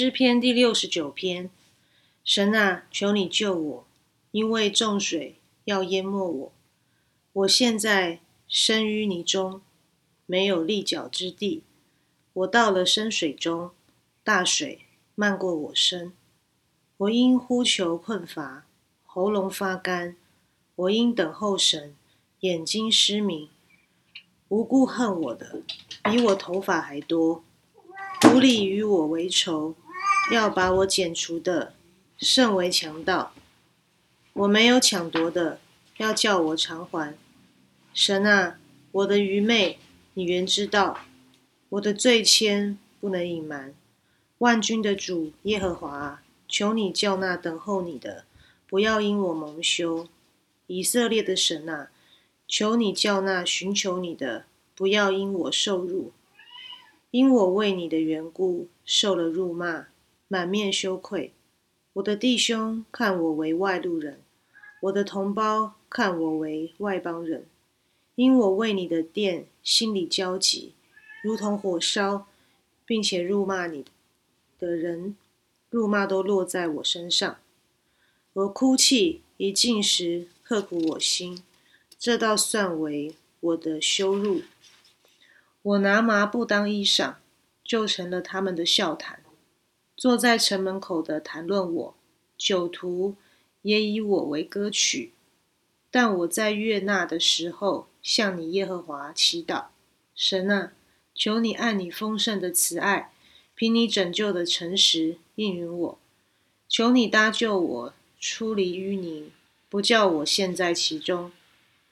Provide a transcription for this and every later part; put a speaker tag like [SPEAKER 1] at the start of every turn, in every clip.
[SPEAKER 1] 诗篇第六十九篇：神啊，求你救我，因为众水要淹没我。我现在身淤泥中，没有立脚之地。我到了深水中，大水漫过我身。我因呼求困乏，喉咙发干。我因等候神，眼睛失明。无故恨我的，比我头发还多。无理与我为仇，要把我剪除的，甚为强盗。我没有抢夺的，要叫我偿还。神啊，我的愚昧，你原知道；我的罪愆，不能隐瞒。万军的主耶和华，求你叫那等候你的，不要因我蒙羞。以色列的神啊，求你叫那寻求你的，不要因我受辱。因我为你的缘故受了辱骂，满面羞愧。我的弟兄看我为外路人，我的同胞看我为外邦人。因我为你的殿心里焦急，如同火烧，并且辱骂你的人，辱骂都落在我身上。我哭泣一进时，刻苦我心，这倒算为我的羞辱。我拿麻布当衣裳，就成了他们的笑谈。坐在城门口的谈论我，酒徒也以我为歌曲。但我在悦纳的时候，向你耶和华祈祷：神啊，求你按你丰盛的慈爱，凭你拯救的诚实应允我。求你搭救我出离淤泥，不叫我陷在其中。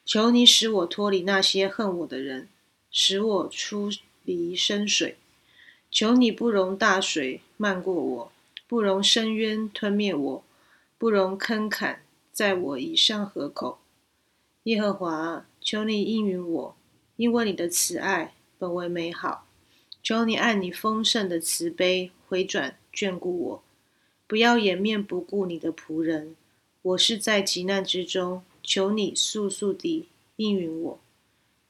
[SPEAKER 1] 求你使我脱离那些恨我的人。使我出离深水，求你不容大水漫过我，不容深渊吞灭我，不容坑坎在我以上河口。耶和华，求你应允我，因为你的慈爱本为美好。求你按你丰盛的慈悲回转眷顾我，不要掩面不顾你的仆人。我是在急难之中，求你速速地应允我。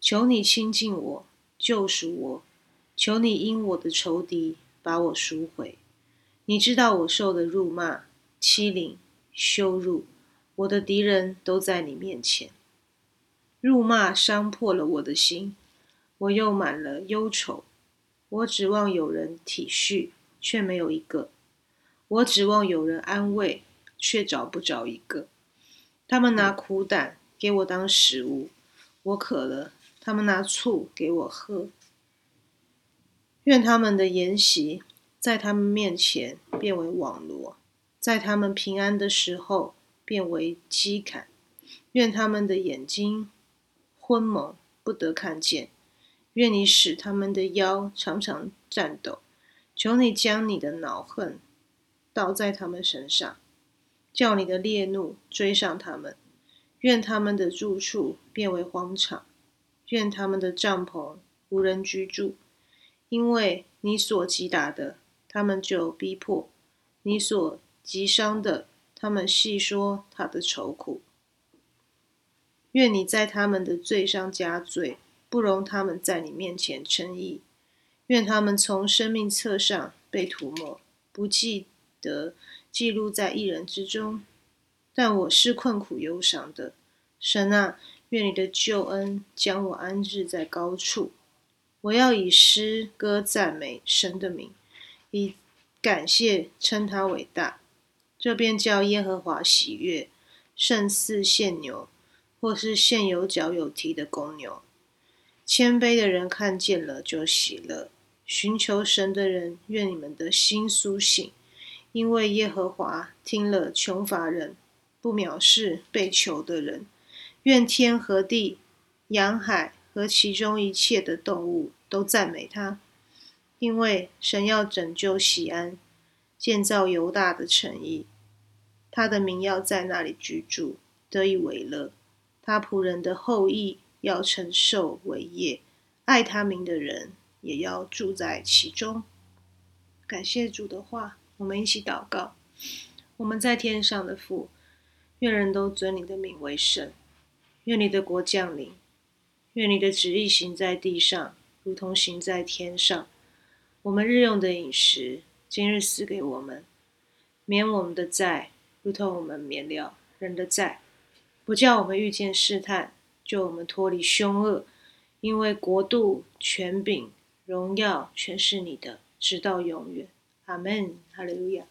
[SPEAKER 1] 求你亲近我，救赎我；求你因我的仇敌把我赎回。你知道我受的辱骂、欺凌、羞辱，我的敌人都在你面前。辱骂伤破了我的心，我又满了忧愁。我指望有人体恤，却没有一个；我指望有人安慰，却找不着一个。他们拿苦胆给我当食物，我渴了。他们拿醋给我喝，愿他们的筵席在他们面前变为网罗，在他们平安的时候变为饥坎。愿他们的眼睛昏蒙，不得看见。愿你使他们的腰常常颤抖。求你将你的恼恨倒在他们身上，叫你的烈怒追上他们。愿他们的住处变为荒场。愿他们的帐篷无人居住，因为你所击打的，他们就逼迫；你所击伤的，他们细说他的愁苦。愿你在他们的罪上加罪，不容他们在你面前称义。愿他们从生命册上被涂抹，不记得记录在一人之中。但我是困苦忧伤的，神啊。愿你的救恩将我安置在高处。我要以诗歌赞美神的名，以感谢称他伟大。这便叫耶和华喜悦，胜似献牛，或是献有角有蹄的公牛。谦卑的人看见了就喜乐，寻求神的人，愿你们的心苏醒，因为耶和华听了穷乏人，不藐视被囚的人。愿天和地、洋海和其中一切的动物都赞美他，因为神要拯救西安，建造犹大的城邑，他的名要在那里居住，得以为乐。他仆人的后裔要承受伟业，爱他名的人也要住在其中。感谢主的话，我们一起祷告。我们在天上的父，愿人都尊你的名为圣。愿你的国降临，愿你的旨意行在地上，如同行在天上。我们日用的饮食，今日赐给我们，免我们的债，如同我们免了人的债，不叫我们遇见试探，救我们脱离凶恶。因为国度、权柄、荣耀，全是你的，直到永远。阿门。哈利路亚。